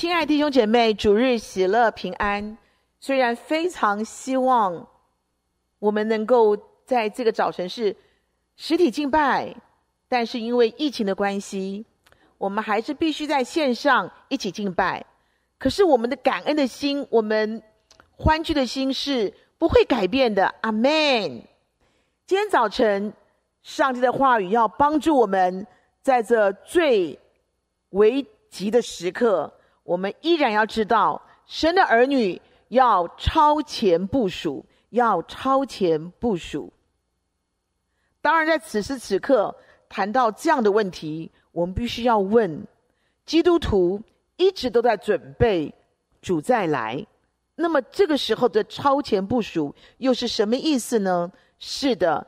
亲爱弟兄姐妹，主日喜乐平安。虽然非常希望我们能够在这个早晨是实体敬拜，但是因为疫情的关系，我们还是必须在线上一起敬拜。可是我们的感恩的心，我们欢聚的心是不会改变的。阿门。今天早晨，上帝的话语要帮助我们，在这最危急的时刻。我们依然要知道，神的儿女要超前部署，要超前部署。当然，在此时此刻谈到这样的问题，我们必须要问：基督徒一直都在准备主再来，那么这个时候的超前部署又是什么意思呢？是的。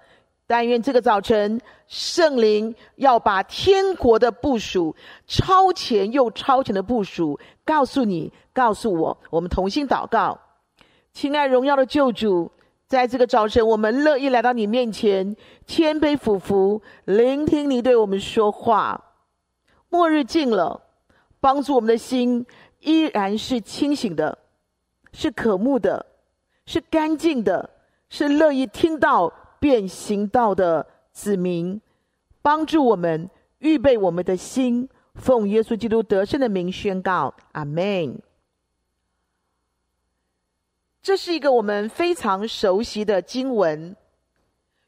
但愿这个早晨，圣灵要把天国的部署，超前又超前的部署，告诉你，告诉我。我们同心祷告，亲爱荣耀的救主，在这个早晨，我们乐意来到你面前，谦卑俯伏，聆听你对我们说话。末日近了，帮助我们的心依然是清醒的，是渴慕的，是干净的，是乐意听到。变行道的子民，帮助我们预备我们的心，奉耶稣基督得胜的名宣告，阿门。这是一个我们非常熟悉的经文，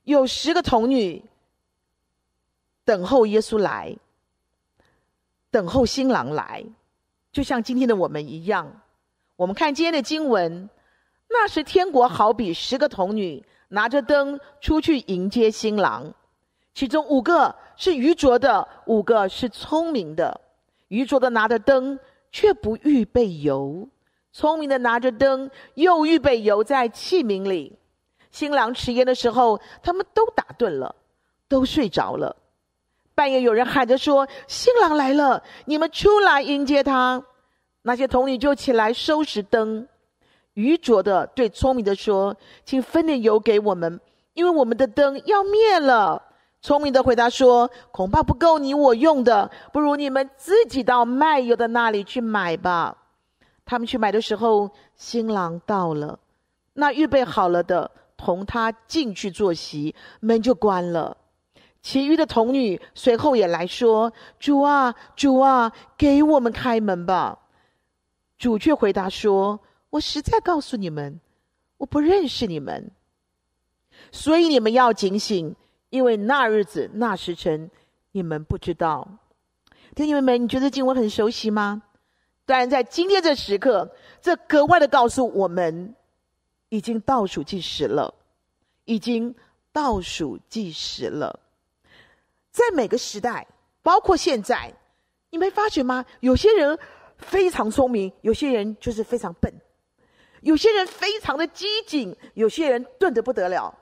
有十个童女等候耶稣来，等候新郎来，就像今天的我们一样。我们看今天的经文，那时天国好比十个童女。拿着灯出去迎接新郎，其中五个是愚拙的，五个是聪明的。愚拙的拿着灯，却不预备油；聪明的拿着灯，又预备油在器皿里。新郎迟延的时候，他们都打盹了，都睡着了。半夜有人喊着说：“新郎来了，你们出来迎接他。”那些童女就起来收拾灯。愚拙的对聪明的说：“请分点油给我们，因为我们的灯要灭了。”聪明的回答说：“恐怕不够你我用的，不如你们自己到卖油的那里去买吧。”他们去买的时候，新郎到了，那预备好了的同他进去坐席，门就关了。其余的童女随后也来说：“主啊，主啊，给我们开门吧。”主却回答说。我实在告诉你们，我不认识你们，所以你们要警醒，因为那日子、那时辰，你们不知道。弟兄们，你觉得经文很熟悉吗？当然，在今天这时刻，这格外的告诉我们，已经倒数计时了，已经倒数计时了。在每个时代，包括现在，你没发觉吗？有些人非常聪明，有些人就是非常笨。有些人非常的机警，有些人钝得不得了；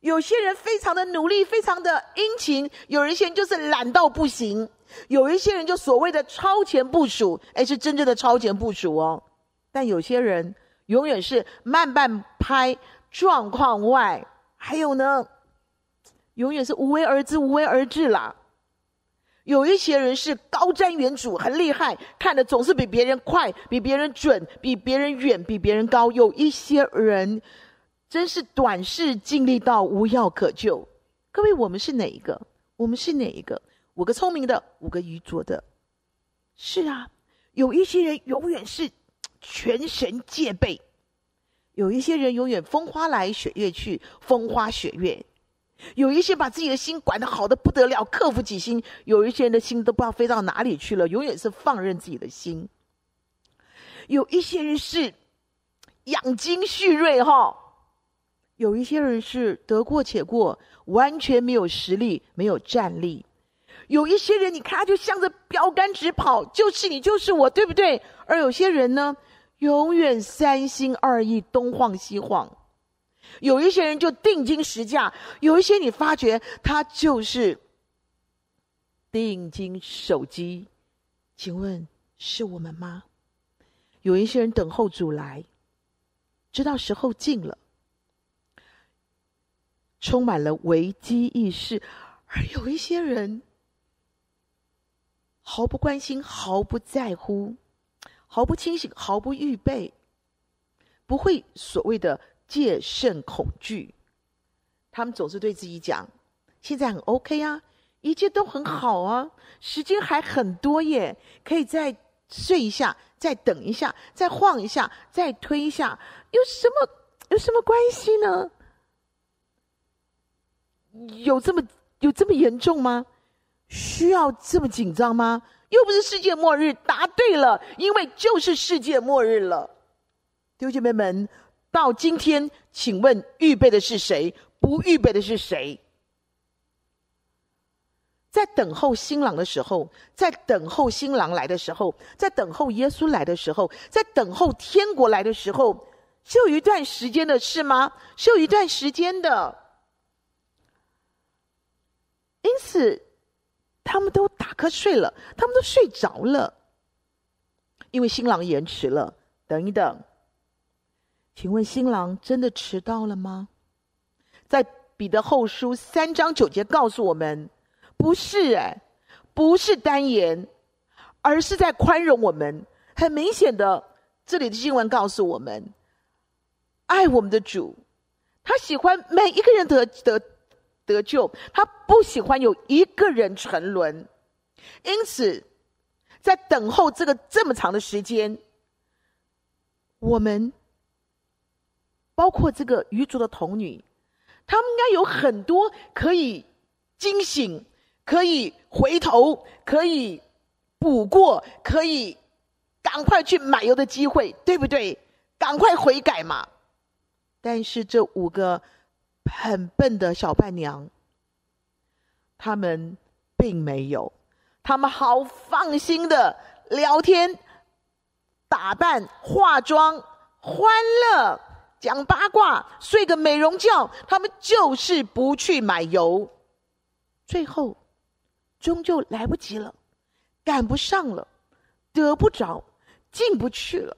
有些人非常的努力，非常的殷勤；有一些人就是懒到不行；有一些人就所谓的超前部署，哎，是真正的超前部署哦。但有些人永远是慢半拍，状况外；还有呢，永远是无为而治，无为而治啦。有一些人是高瞻远瞩，很厉害，看的总是比别人快，比别人准，比别人远，比别人高。有一些人真是短视，尽力到无药可救。各位，我们是哪一个？我们是哪一个？五个聪明的，五个愚拙的。是啊，有一些人永远是全神戒备，有一些人永远风花来雪月去，风花雪月。有一些把自己的心管得好的不得了，克服己心；有一些人的心都不知道飞到哪里去了，永远是放任自己的心。有一些人是养精蓄锐，哈；有一些人是得过且过，完全没有实力，没有战力。有一些人，你看他就向着标杆直跑，就是你，就是我，对不对？而有些人呢，永远三心二意，东晃西晃。有一些人就定金实价，有一些你发觉他就是定金手机。请问是我们吗？有一些人等候主来，知道时候近了，充满了危机意识；而有一些人毫不关心、毫不在乎、毫不清醒，毫不预备，不会所谓的戒慎恐惧。他们总是对自己讲：“现在很 OK 啊，一切都很好啊，时间还很多耶，可以再睡一下，再等一下，再晃一下，再推一下，有什么有什么关系呢？有这么有这么严重吗？需要这么紧张吗？”又不是世界末日，答对了，因为就是世界末日了。弟兄姐妹们，到今天，请问预备的是谁？不预备的是谁？在等候新郎的时候，在等候新郎来的时候，在等候耶稣来的时候，在等候天国来的时候，是有一段时间的事吗？是有一段时间的。因此。他们都打瞌睡了，他们都睡着了，因为新郎延迟了。等一等，请问新郎真的迟到了吗？在彼得后书三章九节告诉我们，不是哎，不是单言，而是在宽容我们。很明显的，这里的经文告诉我们，爱我们的主，他喜欢每一个人得得。得救，他不喜欢有一个人沉沦，因此，在等候这个这么长的时间，我们包括这个愚拙的童女，他们应该有很多可以惊醒、可以回头、可以补过、可以赶快去买油的机会，对不对？赶快悔改嘛！但是这五个。很笨的小伴娘，他们并没有，他们好放心的聊天、打扮、化妆、欢乐、讲八卦、睡个美容觉，他们就是不去买油，最后终究来不及了，赶不上了，得不着，进不去了。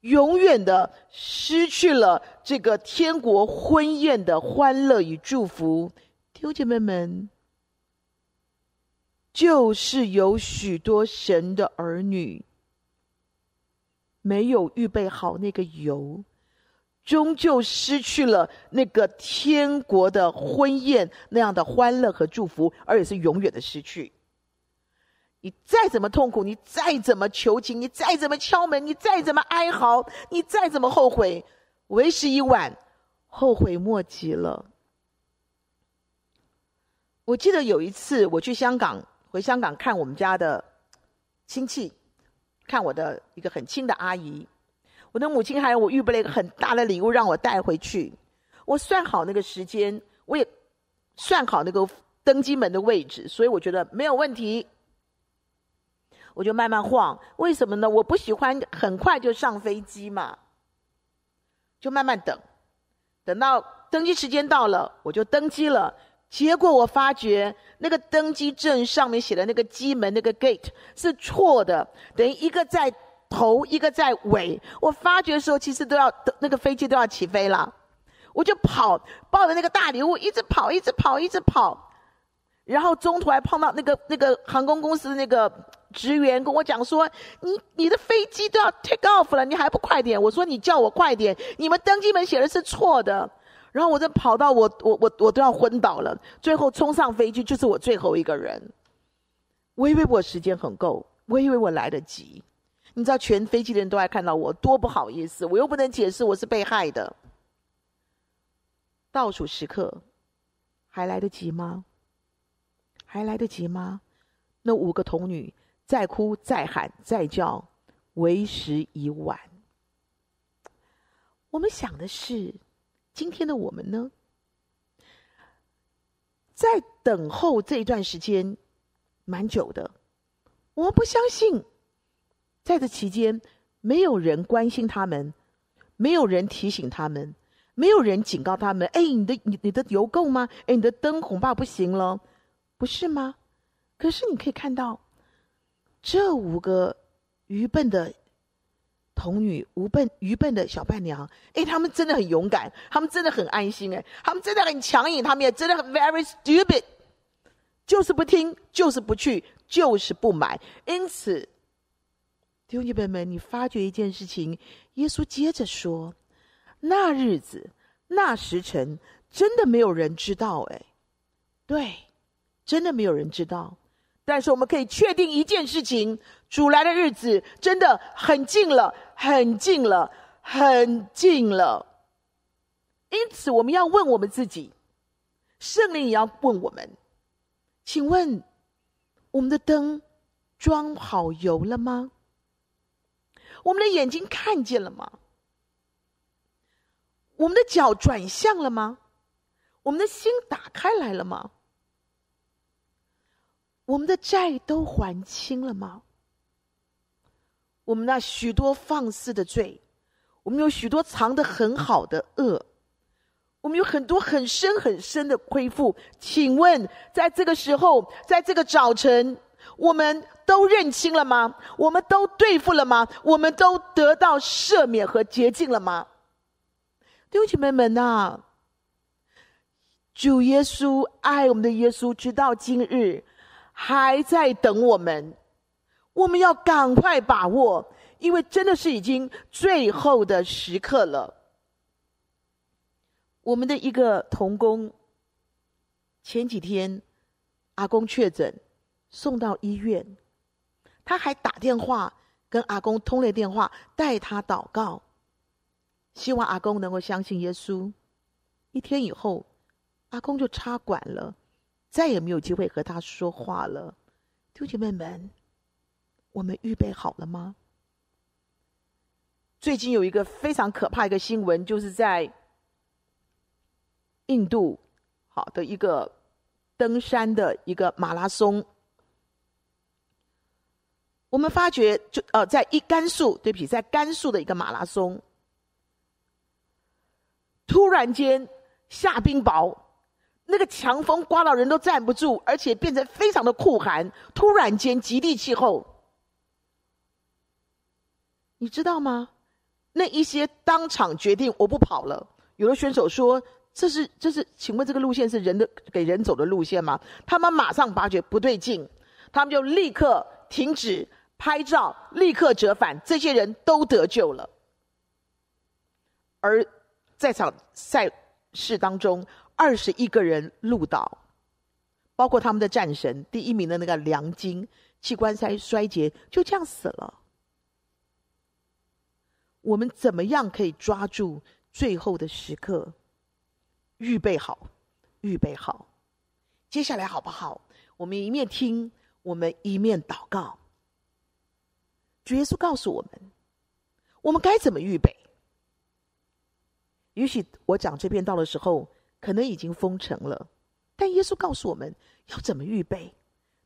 永远的失去了这个天国婚宴的欢乐与祝福，弟兄姐妹们，就是有许多神的儿女没有预备好那个油，终究失去了那个天国的婚宴那样的欢乐和祝福，而且是永远的失去。你再怎么痛苦，你再怎么求情，你再怎么敲门，你再怎么哀嚎，你再怎么后悔，为时已晚，后悔莫及了。我记得有一次我去香港，回香港看我们家的亲戚，看我的一个很亲的阿姨，我的母亲还有我预备了一个很大的礼物让我带回去。我算好那个时间，我也算好那个登机门的位置，所以我觉得没有问题。我就慢慢晃，为什么呢？我不喜欢很快就上飞机嘛，就慢慢等，等到登机时间到了，我就登机了。结果我发觉那个登机证上面写的那个机门那个 gate 是错的，等于一个在头，一个在尾。我发觉的时候，其实都要那个飞机都要起飞了，我就跑，抱着那个大礼物，一直跑，一直跑，一直跑，然后中途还碰到那个那个航空公司的那个。职员跟我讲说：“你你的飞机都要 take off 了，你还不快点？”我说：“你叫我快点，你们登机门写的是错的。”然后我就跑到我我我我都要昏倒了，最后冲上飞机就是我最后一个人。我以为我时间很够，我以为我来得及。你知道全飞机的人都爱看到我，多不好意思，我又不能解释我是被害的。倒数时刻，还来得及吗？还来得及吗？那五个童女。再哭再喊再叫，为时已晚。我们想的是，今天的我们呢，在等候这一段时间蛮久的。我不相信，在这期间没有人关心他们，没有人提醒他们，没有人警告他们：“哎，你的你你的油够吗？哎，你的灯恐怕不行了，不是吗？”可是你可以看到。这五个愚笨的童女，愚笨愚笨的小伴娘，哎，他们真的很勇敢，他们真的很安心，哎，他们真的很强硬，他们也真的很 very stupid，就是不听，就是不去，就是不买。因此，弟兄姐妹们，你发觉一件事情，耶稣接着说：“那日子、那时辰，真的没有人知道。”哎，对，真的没有人知道。但是我们可以确定一件事情：主来的日子真的很近了，很近了，很近了。因此，我们要问我们自己，圣灵也要问我们：请问，我们的灯装好油了吗？我们的眼睛看见了吗？我们的脚转向了吗？我们的心打开来了吗？我们的债都还清了吗？我们那许多放肆的罪，我们有许多藏得很好的恶，我们有很多很深很深的亏负。请问，在这个时候，在这个早晨，我们都认清了吗？我们都对付了吗？我们都得到赦免和洁净了吗？弟兄姐妹们呐，主耶稣爱我们的耶稣，直到今日。还在等我们，我们要赶快把握，因为真的是已经最后的时刻了。我们的一个童工，前几天阿公确诊，送到医院，他还打电话跟阿公通了电话，带他祷告，希望阿公能够相信耶稣。一天以后，阿公就插管了。再也没有机会和他说话了，弟兄姐妹们，我们预备好了吗？最近有一个非常可怕一个新闻，就是在印度，好的一个登山的一个马拉松。我们发觉，就呃，在一甘肃，对不起，在甘肃的一个马拉松，突然间下冰雹。那个强风刮到人都站不住，而且变成非常的酷寒。突然间极地气候，你知道吗？那一些当场决定我不跑了。有的选手说：“这是这是，请问这个路线是人的给人走的路线吗？”他们马上发觉不对劲，他们就立刻停止拍照，立刻折返。这些人都得救了。而在场赛事当中。二十一个人入岛，包括他们的战神，第一名的那个梁晶，器官衰衰竭，就这样死了。我们怎么样可以抓住最后的时刻？预备好，预备好。接下来好不好？我们一面听，我们一面祷告。主耶稣告诉我们，我们该怎么预备？也许我讲这篇道的时候。可能已经封城了，但耶稣告诉我们要怎么预备。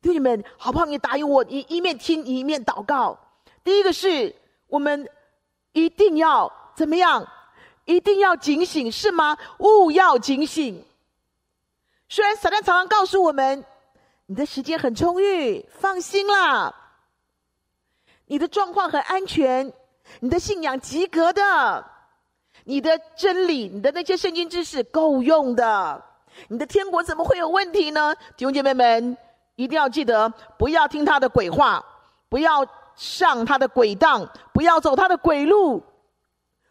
弟兄们，好不好？你答应我，一一面听，一面祷告。第一个是我们一定要怎么样？一定要警醒，是吗？务要警醒。虽然撒旦常常告诉我们，你的时间很充裕，放心啦，你的状况很安全，你的信仰及格的。你的真理，你的那些圣经知识够用的，你的天国怎么会有问题呢？弟兄姐妹们，一定要记得，不要听他的鬼话，不要上他的鬼当，不要走他的鬼路。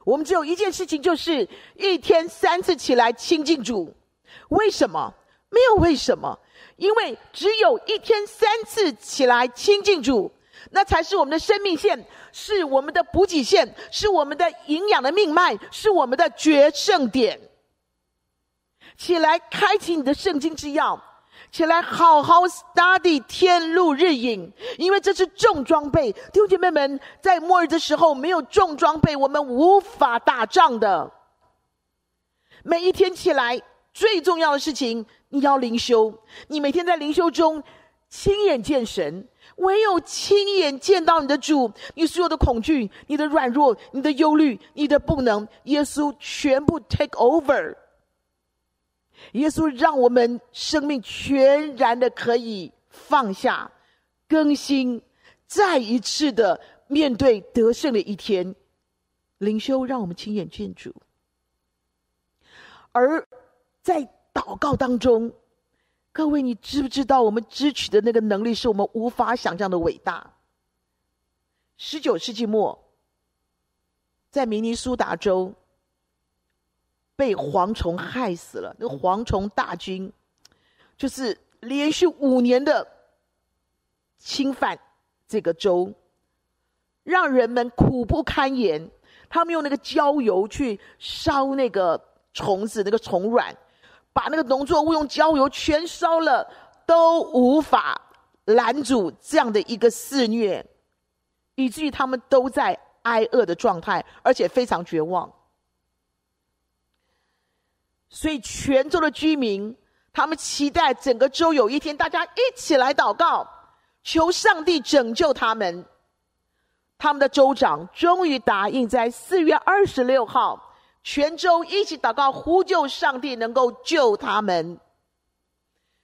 我们只有一件事情，就是一天三次起来亲近主。为什么？没有为什么，因为只有一天三次起来亲近主。那才是我们的生命线，是我们的补给线，是我们的营养的命脉，是我们的决胜点。起来，开启你的圣经之钥，起来好好 study 天路日影，因为这是重装备。弟兄姐妹们，在末日的时候，没有重装备，我们无法打仗的。每一天起来，最重要的事情，你要灵修。你每天在灵修中亲眼见神。唯有亲眼见到你的主，你所有的恐惧、你的软弱、你的忧虑、你的不能，耶稣全部 take over。耶稣让我们生命全然的可以放下、更新，再一次的面对得胜的一天。灵修让我们亲眼见主，而在祷告当中。各位，你知不知道我们支取的那个能力是我们无法想象的伟大？十九世纪末，在明尼苏达州被蝗虫害死了。那个蝗虫大军就是连续五年的侵犯这个州，让人们苦不堪言。他们用那个焦油去烧那个虫子，那个虫卵，把那个农作物用焦油全烧了，都无法拦阻这样的一个肆虐。以至于他们都在挨饿的状态，而且非常绝望。所以全州的居民，他们期待整个州有一天，大家一起来祷告，求上帝拯救他们。他们的州长终于答应，在四月二十六号，全州一起祷告，呼救上帝能够救他们。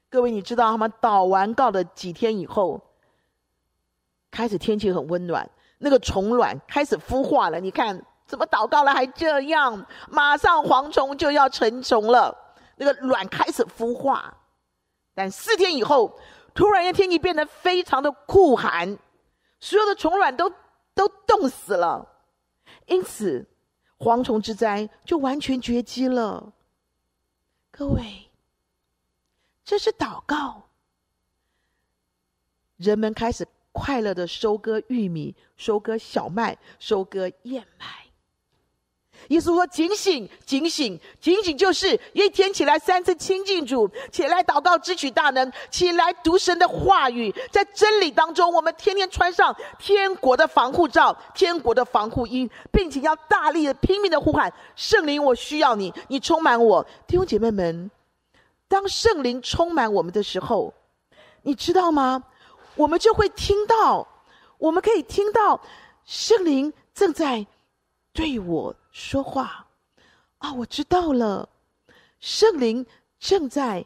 各位，你知道他们祷完告的几天以后，开始天气很温暖，那个虫卵开始孵化了。你看，怎么祷告了还这样？马上蝗虫就要成虫了，那个卵开始孵化。但四天以后，突然间天气变得非常的酷寒，所有的虫卵都都冻死了，因此蝗虫之灾就完全绝迹了。各位，这是祷告，人们开始。快乐的收割玉米，收割小麦，收割燕麦。耶稣说：“警醒，警醒，警醒！就是一天起来三次亲近主，起来祷告，支取大能，起来读神的话语，在真理当中，我们天天穿上天国的防护罩，天国的防护衣，并且要大力的、拼命的呼喊：圣灵，我需要你，你充满我。弟兄姐妹们，当圣灵充满我们的时候，你知道吗？”我们就会听到，我们可以听到圣灵正在对我说话。啊，我知道了，圣灵正在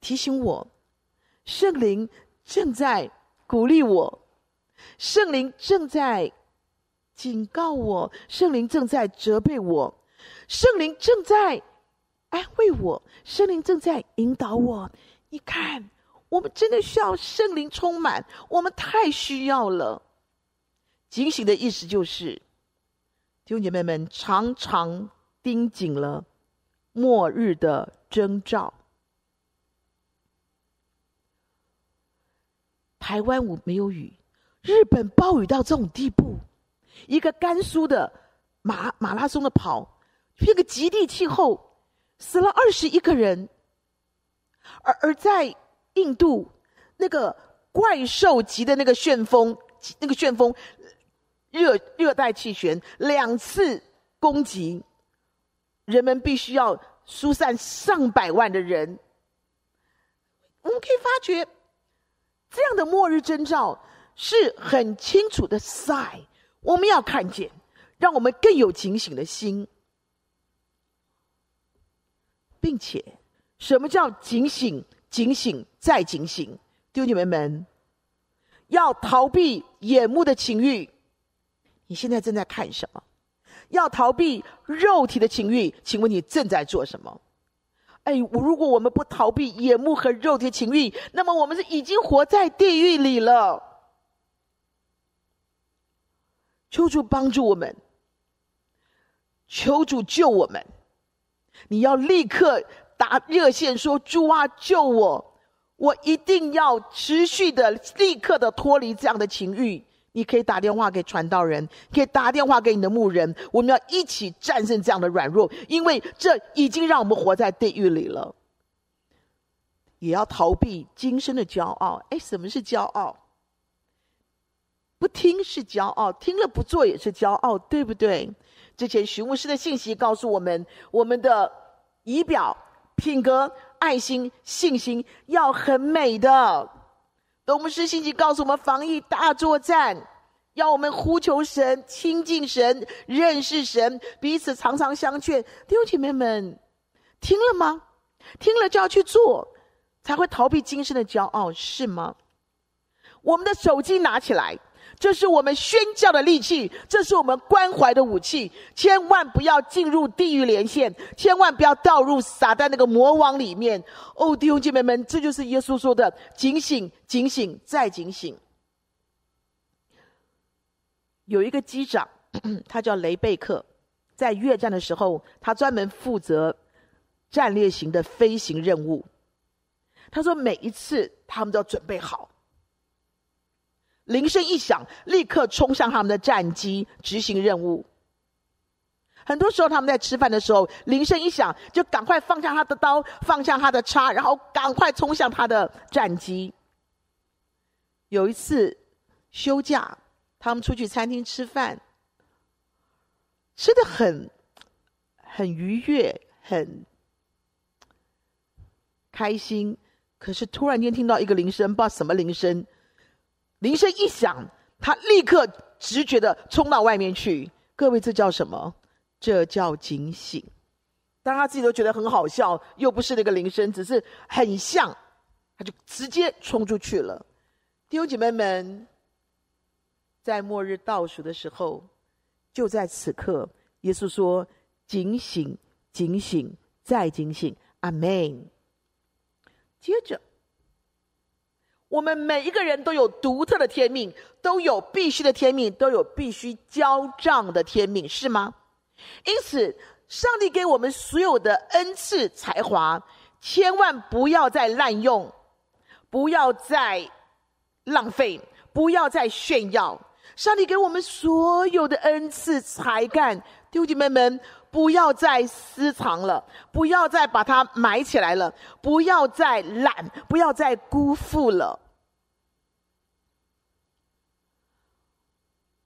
提醒我，圣灵正在鼓励我，圣灵正在警告我，圣灵正在责备我，圣灵正在安慰我，圣灵正在引导我。你看。我们真的需要圣灵充满，我们太需要了。警醒的意思就是，弟兄姐妹们常常盯紧了末日的征兆。台湾我没有雨，日本暴雨到这种地步，一个甘肃的马马拉松的跑，一个极地气候，死了二十一个人，而而在。印度那个怪兽级的那个旋风，那个旋风热热带气旋两次攻击，人们必须要疏散上百万的人。我们可以发觉，这样的末日征兆是很清楚的 sign，我们要看见，让我们更有警醒的心，并且，什么叫警醒？警醒，再警醒，弟兄姐妹们，要逃避眼目的情欲。你现在正在看什么？要逃避肉体的情欲，请问你正在做什么？哎，如果我们不逃避眼目和肉体的情欲，那么我们是已经活在地狱里了。求主帮助我们，求主救我们。你要立刻。打热线说：“主啊，救我！我一定要持续的、立刻的脱离这样的情欲。你可以打电话给传道人，可以打电话给你的牧人。我们要一起战胜这样的软弱，因为这已经让我们活在地狱里了。也要逃避今生的骄傲。哎，什么是骄傲？不听是骄傲，听了不做也是骄傲，对不对？之前徐牧师的信息告诉我们，我们的仪表。”品格、爱心、信心要很美的。董牧师信息告诉我们，防疫大作战，要我们呼求神、亲近神、认识神，彼此常常相劝。弟兄姐妹们，听了吗？听了就要去做，才会逃避今生的骄傲，是吗？我们的手机拿起来。这是我们宣教的利器，这是我们关怀的武器。千万不要进入地狱连线，千万不要掉入撒旦那个魔网里面。哦，弟兄姐妹们，这就是耶稣说的：警醒，警醒，再警醒。有一个机长，他叫雷贝克，在越战的时候，他专门负责战略型的飞行任务。他说，每一次他们都要准备好，铃声一响，立刻冲向他们的战机执行任务。很多时候，他们在吃饭的时候，铃声一响，就赶快放下他的刀，放下他的叉，然后赶快冲向他的战机。有一次休假，他们出去餐厅吃饭，吃的很很愉悦，很开心。可是突然间听到一个铃声，不知道什么铃声。铃声一响，他立刻直觉的冲到外面去。各位，这叫什么？这叫警醒。当他自己都觉得很好笑，又不是那个铃声，只是很像，他就直接冲出去了。弟兄姐妹们，在末日倒数的时候，就在此刻，耶稣说：“警醒，警醒，再警醒。”阿门。接着，我们每一个人都有独特的天命，都有必须的天命，都有必须交账的天命，是吗？因此，上帝给我们所有的恩赐才华，千万不要再滥用，不要再浪费，不要再炫耀。上帝给我们所有的恩赐才干，弟兄姐妹们，不要再私藏了，不要再把它埋起来了，不要再懒，不要再辜负了，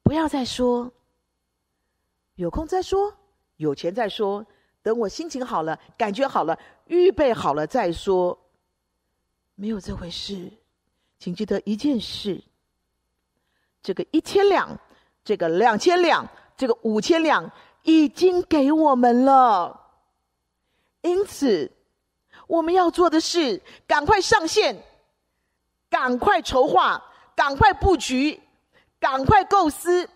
不要再说。有空再说，有钱再说，等我心情好了，感觉好了，预备好了再说。没有这回事，请记得一件事：这个一千两，这个两千两，这个五千两，已经给我们了。因此，我们要做的是赶快上线，赶快筹划，赶快布局，赶快构思。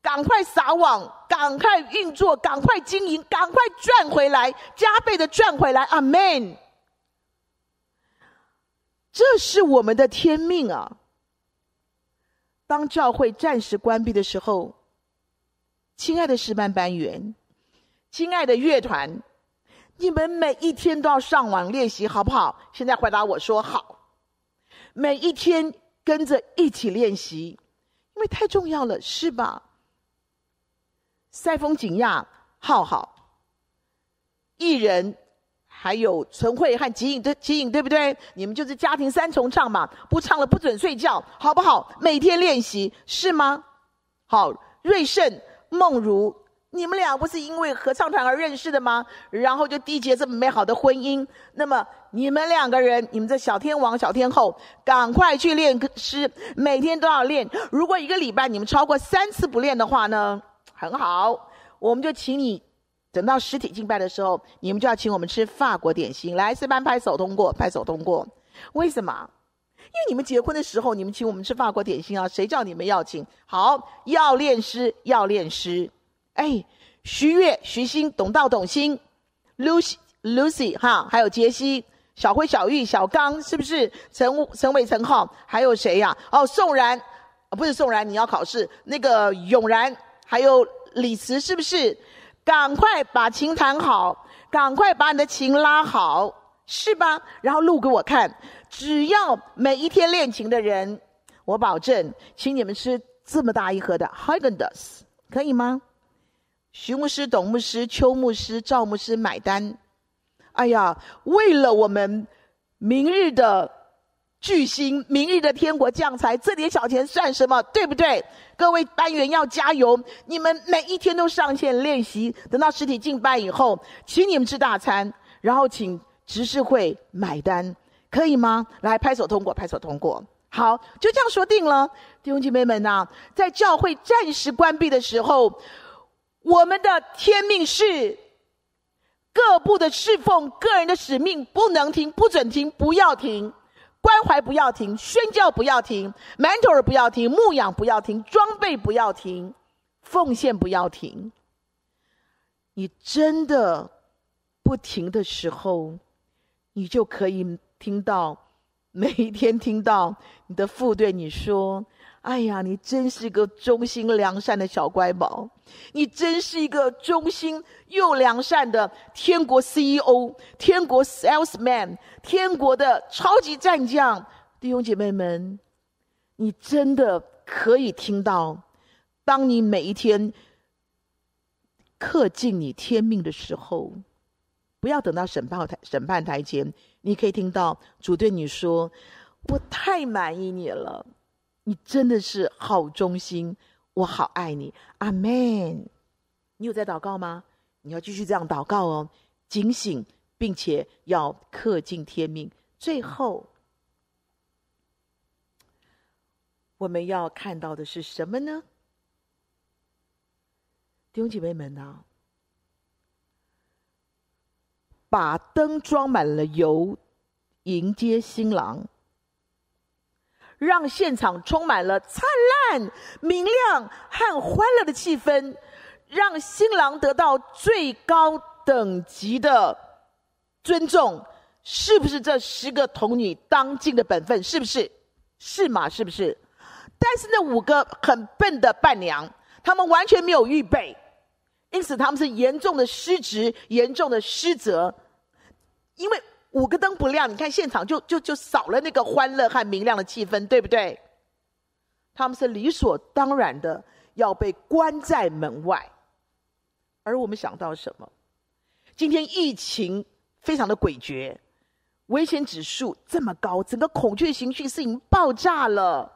赶快撒网，赶快运作，赶快经营，赶快赚回来，加倍的赚回来。阿门。这是我们的天命啊！当教会暂时关闭的时候，亲爱的诗班班员，亲爱的乐团，你们每一天都要上网练习，好不好？现在回答我说好。每一天跟着一起练习，为太重要了，是吧？塞风景亚、浩浩、艺人，还有纯慧和吉影的吉影，对不对？你们就是家庭三重唱嘛，不唱了不准睡觉，好不好？每天练习是吗？好，瑞盛、梦如，你们俩不是因为合唱团而认识的吗？然后就缔结这么美好的婚姻。那么你们两个人，你们这小天王、小天后，赶快去练诗，每天都要练。如果一个礼拜你们超过三次不练的话呢？很好，我们就请你等到实体敬拜的时候，你们就要请我们吃法国点心。来，四班拍手通过，拍手通过。为什么？因为你们结婚的时候，你们请我们吃法国点心啊，谁叫你们要请？好，要练诗，要练诗。哎，徐月、徐欣、董道、董欣，Lucy、Lucy 哈，还有杰西、小辉、小玉、小刚，是不是？陈陈伟、陈浩，还有谁呀、哦，宋然，不是宋然，你要考试。那个永然。还有李慈，是不是？赶快把琴弹好，赶快把你的琴拉好，是吧？然后录给我看。只要每一天练琴的人，我保证，请你们吃这么大一盒的 Häagen-Dazs，可以吗？徐牧师、董牧师、邱牧师、赵牧师买单。哎呀，为了我们明日的。巨星，明日的天国将才，这点小钱算什么？对不对？各位班员要加油！你们每一天都上线练习，等到实体进班以后，请你们吃大餐，然后请执事会买单，可以吗？来，拍手通过，拍手通过。好，就这样说定了。弟兄姐妹们呐、在教会暂时关闭的时候，我们的天命是各部的侍奉，个人的使命不能停，不准停，不要停。关怀不要停，宣教不要停，mentor 不要停，牧养不要停，装备不要停，奉献不要停。你真的不停的时候，你就可以听到，每一天听到你的父对你说：“哎呀，你真是个忠心良善的小乖宝，你真是一个忠心又良善的天国 CEO、天国 salesman、天国的超级战将。弟兄姐妹们，你真的可以听到，当你每一天恪尽你天命的时候，不要等到审判台审判台前，你可以听到主对你说：“我太满意你了。”你真的是好忠心，我好爱你，阿门。你有在祷告吗？你要继续这样祷告哦，警醒，并且要恪尽天命。最后，我们要看到的是什么呢？弟兄姐妹们啊，把灯装满了油，迎接新郎。让现场充满了灿烂、明亮和欢乐的气氛，让新郎得到最高等级的尊重，是不是这十个童女当尽的本分？是不是？是吗？是不是？但是那五个很笨的伴娘，他们完全没有预备，因此他们是严重的失职、严重的失责，因为。五个灯不亮，你看现场就就就少了那个欢乐和明亮的气氛，对不对？他们是理所当然的要被关在门外，而我们想到什么？今天疫情非常的诡谲，危险指数这么高，整个恐惧情绪是已经爆炸了。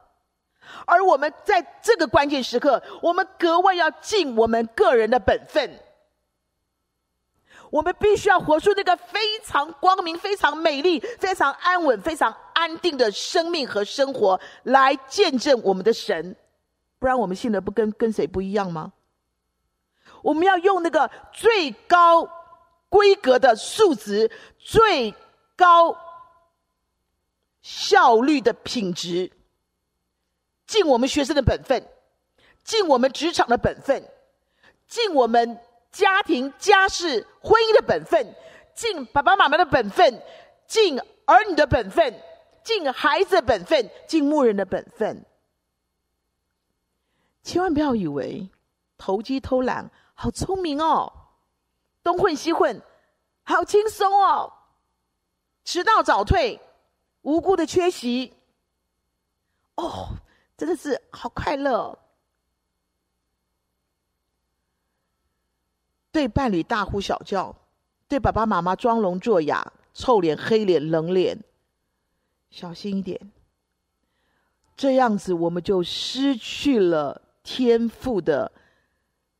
而我们在这个关键时刻，我们格外要尽我们个人的本分。我们必须要活出那个非常光明、非常美丽、非常安稳、非常安定的生命和生活，来见证我们的神。不然，我们信的不跟跟谁不一样吗？我们要用那个最高规格的素质、最高效率的品质，尽我们学生的本分，尽我们职场的本分，尽我们。家庭、家事、婚姻的本分，尽爸爸妈妈的本分，尽儿女的本分，尽孩子的本分，尽牧人的本分。千万不要以为投机偷懒好聪明哦，东混西混好轻松哦，迟到早退，无辜的缺席，哦，真的是好快乐哦。对伴侣大呼小叫，对爸爸妈妈装聋作哑、臭脸黑脸冷脸，小心一点。这样子我们就失去了天赋的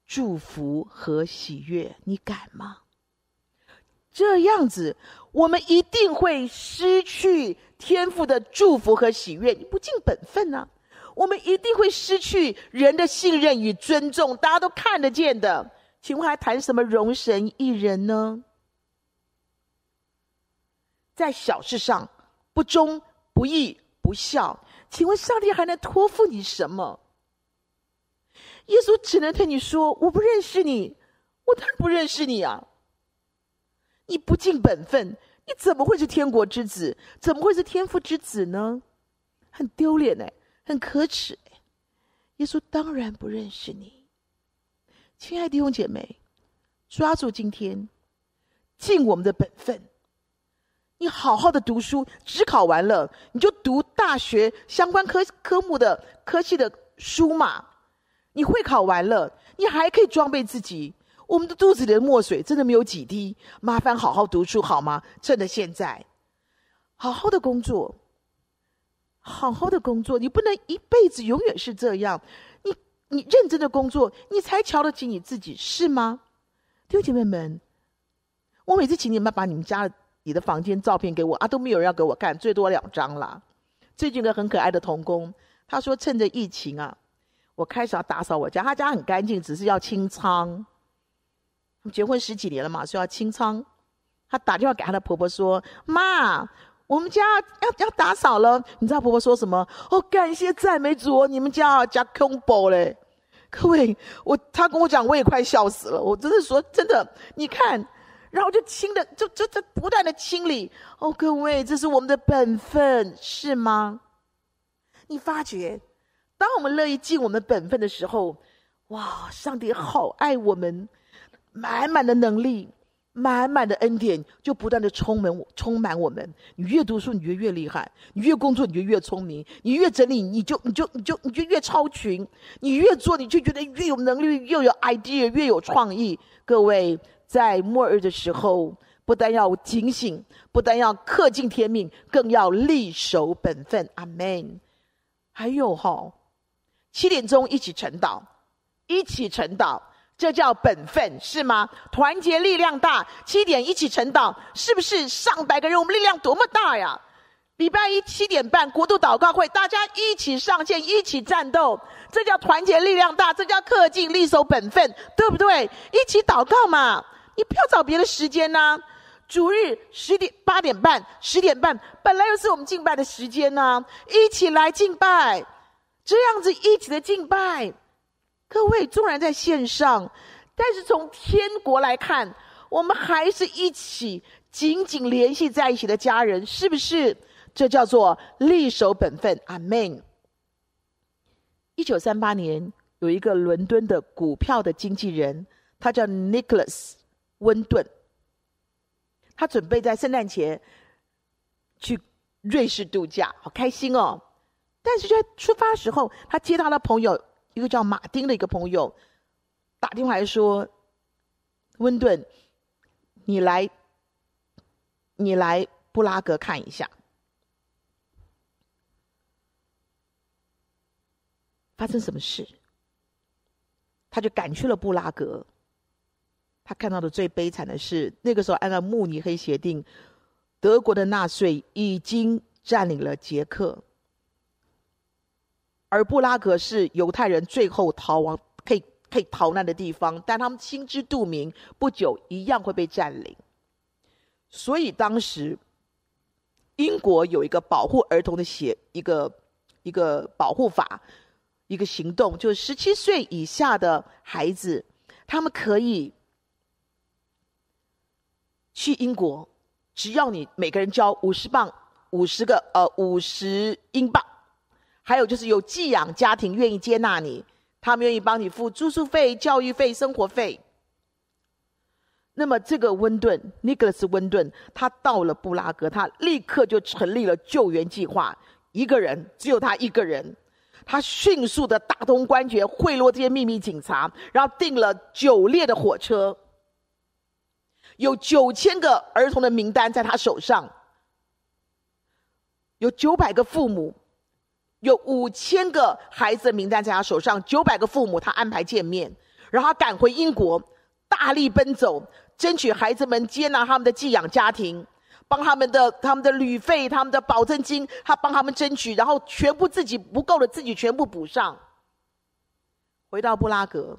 祝福和喜悦，你敢吗？这样子我们一定会失去天赋的祝福和喜悦，你不尽本分呢、我们一定会失去人的信任与尊重，大家都看得见的。请问还谈什么容神一人呢？在小事上不忠不义不孝，请问上帝还能托付你什么？耶稣只能对你说：“我不认识你，我当然不认识你啊！你不尽本分，你怎么会是天国之子？怎么会是天父之子呢？很丢脸哎，很可耻哎！耶稣当然不认识你。”亲爱的弟兄姐妹，抓住今天，尽我们的本分。你好好的读书，只考完了，你就读大学相关科科目的科系的书嘛。你会考完了，你还可以装备自己。我们的肚子里的墨水真的没有几滴，麻烦好好读书好吗？趁着现在，好好的工作，好好的工作。你不能一辈子永远是这样。你认真的工作，你才瞧得起你自己，是吗？弟兄姐妹们，我每次请你们把你们家里的房间照片给我啊，都没有人要给我看，最多两张啦。最近一个很可爱的童工，他说趁着疫情啊，我开始要打扫我家，他家很干净，只是要清仓。结婚十几年了嘛，说要清仓。他打电话给他的婆婆说：“妈。”我们家要要打扫了，你知道婆婆说什么？哦，感谢赞美主哦，你们家加空包嘞！各位，我他跟我讲，我也快笑死了。我真的说真的，你看，然后就清的，就就就不断的清理。哦，各位，这是我们的本分，是吗？你发觉，当我们乐意尽我们本分的时候，哇，上帝好爱我们，满满的能力。满满的恩典就不断的充满充满我们。你越读书，你越越厉害；你越工作，你就越聪明；你越整理，你就你就你就你就越超群；你越做，你就觉得越有能力，越有 idea，越有创意。各位，在末日的时候，不但要警醒，不但要恪尽天命，更要力守本分。阿门。还有哈、哦，七点钟一起晨祷，一起晨祷。这叫本分，是吗？团结力量大，七点一起晨祷，是不是上百个人？我们力量多么大呀！礼拜一七点半国度祷告会，大家一起上线，一起战斗，这叫团结力量大，这叫恪尽力守本分，对不对？一起祷告嘛，你不要找别的时间呐、啊。主日十点八点半十点半，本来又是我们敬拜的时间呐、一起来敬拜，这样子一起的敬拜。各位，纵然在线上，但是从天国来看，我们还是一起紧紧联系在一起的家人，是不是？这叫做力守本分。阿门。一九三八年，有一个伦敦的股票的经纪人，他叫 Nicholas 温顿，他准备在圣诞节去瑞士度假，好开心哦！但是在出发的时候，他接到了朋友。一个叫马丁的一个朋友打电话来说：“温顿，你来，你来布拉格看一下，发生什么事？”他就赶去了布拉格。他看到的最悲惨的是，那个时候按照慕尼黑协定，德国的纳粹已经占领了捷克。而布拉格是犹太人最后逃亡、可以可以逃难的地方，但他们心知肚明，不久一样会被占领。所以当时英国有一个保护儿童的写一个一个保护法，一个行动，就是十七岁以下的孩子，他们可以去英国，只要你每个人交五十镑，五十个呃五十英镑。还有就是有寄养家庭愿意接纳你，他们愿意帮你付住宿费、教育费、生活费。那么这个温顿，尼克斯温顿，他到了布拉格，他立刻就成立了救援计划。一个人，只有他一个人，他迅速的打通关节，贿赂这些秘密警察，然后订了九列的火车，有九千个儿童的名单在他手上，有九百个父母。有五千个孩子的名单在他手上，九百个父母他安排见面，然后他赶回英国，大力奔走，争取孩子们接纳他们的寄养家庭，帮他们的他们的旅费、他们的保证金，他帮他们争取，然后全部自己不够的自己全部补上。回到布拉格，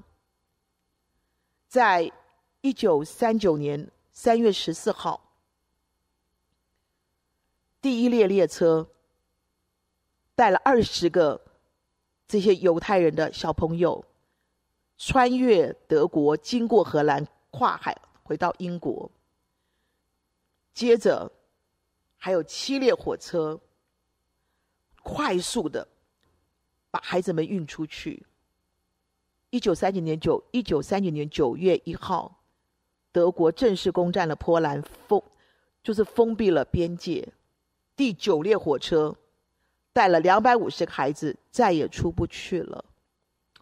在一九三九年三月十四号，第一列列车。带了二十个这些犹太人的小朋友，穿越德国，经过荷兰，跨海回到英国。接着还有七列火车，快速的把孩子们运出去。一九三九年九一九三九年九月一号，德国正式攻占了波兰，封就是封闭了边界。第九列火车。带了两百五十个孩子，再也出不去了。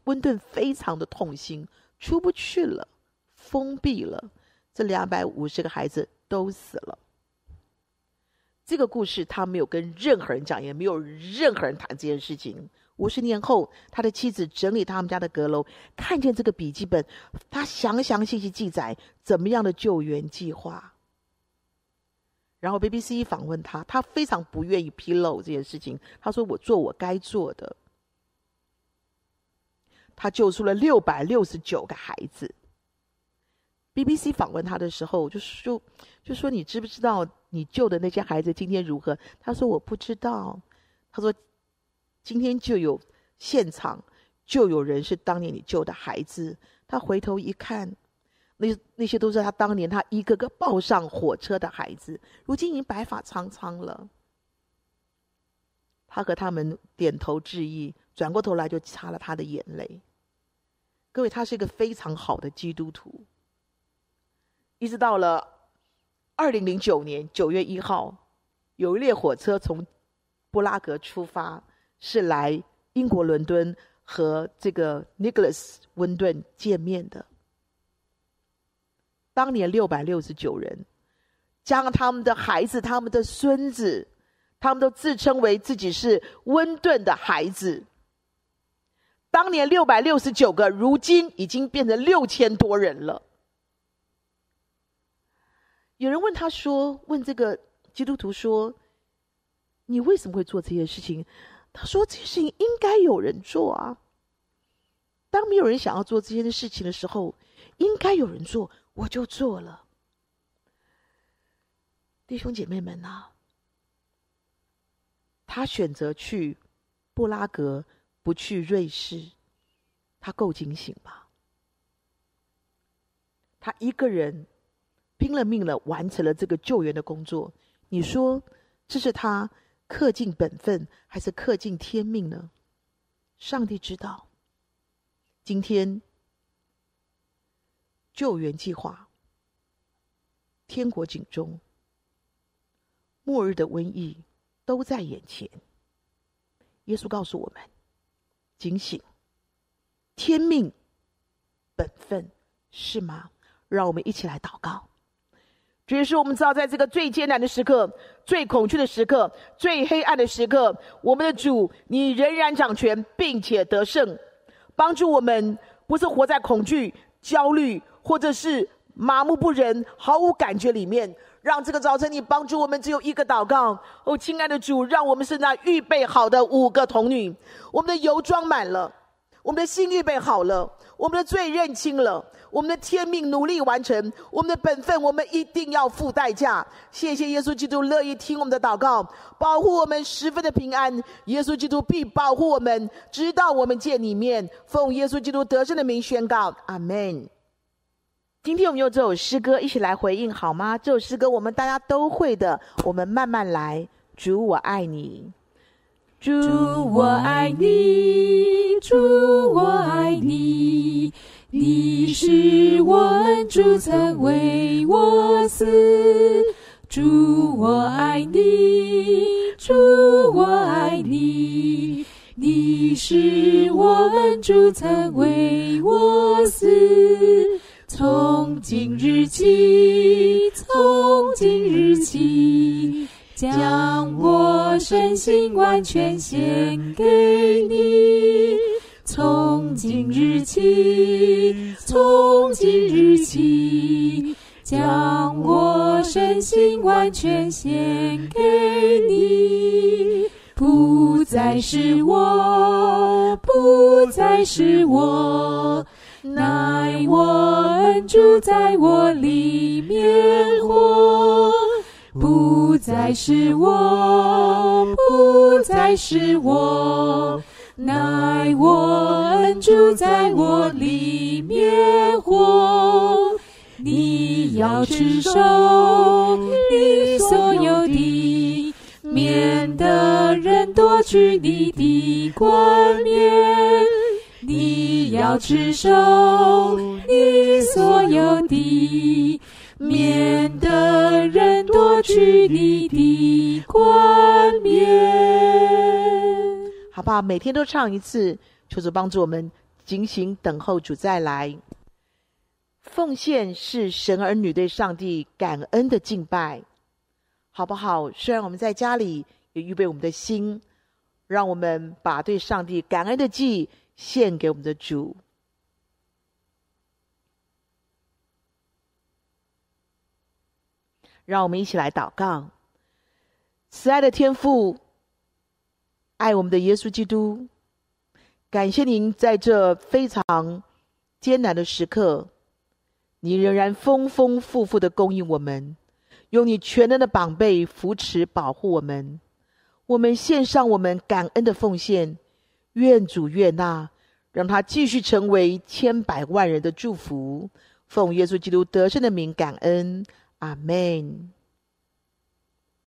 温顿非常的痛心，出不去了，封闭了，这两百五十个孩子都死了。这个故事他没有跟任何人讲，也没有任何人谈这件事情。五十年后，他的妻子整理他们家的阁楼，看见这个笔记本，他详详细细记载怎么样的救援计划。然后 BBC 访问他，他非常不愿意披露这件事情。他说：“我做我该做的。”他救出了六百六十九个孩子。BBC 访问他的时候，就说：“就说你知不知道你救的那些孩子今天如何？”他说：“我不知道。”他说：“今天就有现场，就有人是当年你救的孩子。”他回头一看。那那些都是他当年他一个个抱上火车的孩子，如今已经白发苍苍了。他和他们点头致意，转过头来就擦了他的眼泪。各位，他是一个非常好的基督徒。一直到了二零零九年九月一号，有一列火车从布拉格出发，是来英国伦敦和这个 Nicholas 温顿见面的。当年六百六十九人，加上他们的孩子、他们的孙子，他们都自称为自己是温顿的孩子。当年六百六十九个，如今已经变成六千多人了。有人问他说：“问这个基督徒说，你为什么会做这些事情？”他说：“这些事情应该有人做啊。当没有人想要做这些事情的时候，应该有人做，我就做了。”弟兄姐妹们啊，他选择去布拉格。不去瑞士，他够警醒吧？他一个人拼了命的完成了这个救援的工作。你说这是他恪尽本分，还是恪尽天命呢？上帝知道。今天救援计划，天国警钟，末日的瘟疫都在眼前。耶稣告诉我们。警醒，天命，本分，是吗？让我们一起来祷告。主耶稣，我们知道，在这个最艰难的时刻、最恐惧的时刻、最黑暗的时刻，我们的主，你仍然掌权，并且得胜，帮助我们，不是活在恐惧、焦虑，或者是麻木不仁、毫无感觉里面。让这个早晨你帮助我们，只有一个祷告。哦，亲爱的主，让我们是那预备好的五个童女。我们的油装满了，我们的心预备好了，我们的罪认清了，我们的天命努力完成，我们的本分我们一定要付代价。谢谢耶稣基督乐意听我们的祷告，保护我们十分的平安。耶稣基督必保护我们，直到我们见你面。奉耶稣基督得胜的名宣告，阿门。今天我们用这首诗歌一起来回应，好吗？这首诗歌我们大家都会的，我们慢慢来。主，我爱你。主，我爱你。主，我爱你。你是我主曾为我死。主，我爱你。主，我爱你。你是我主曾为我死。从今日起，从今日起，将我身心完全献给你。从今日起，从今日起，将我身心完全献给你。不再是我，不再是我。乃我恩主在我里面活，不再是我，不再是我，乃我恩主在我里面活。你要持守你所有的，免得人夺去你的冠冕。要持守你所有的，免得人夺去你的冠冕。好不好？每天都唱一次，求主帮助我们警醒等候主再来。奉献是神儿女对上帝感恩的敬拜，好不好？虽然我们在家里也预备我们的心，让我们把对上帝感恩的祭。献给我们的主，让我们一起来祷告。慈爱的天父，爱我们的耶稣基督，感谢您在这非常艰难的时刻，你仍然丰丰富富的供应我们，用你全能的膀臂扶持保护我们。我们献上我们感恩的奉献。愿主悦纳，让他继续成为千百万人的祝福。奉耶稣基督得胜的名感恩，阿门。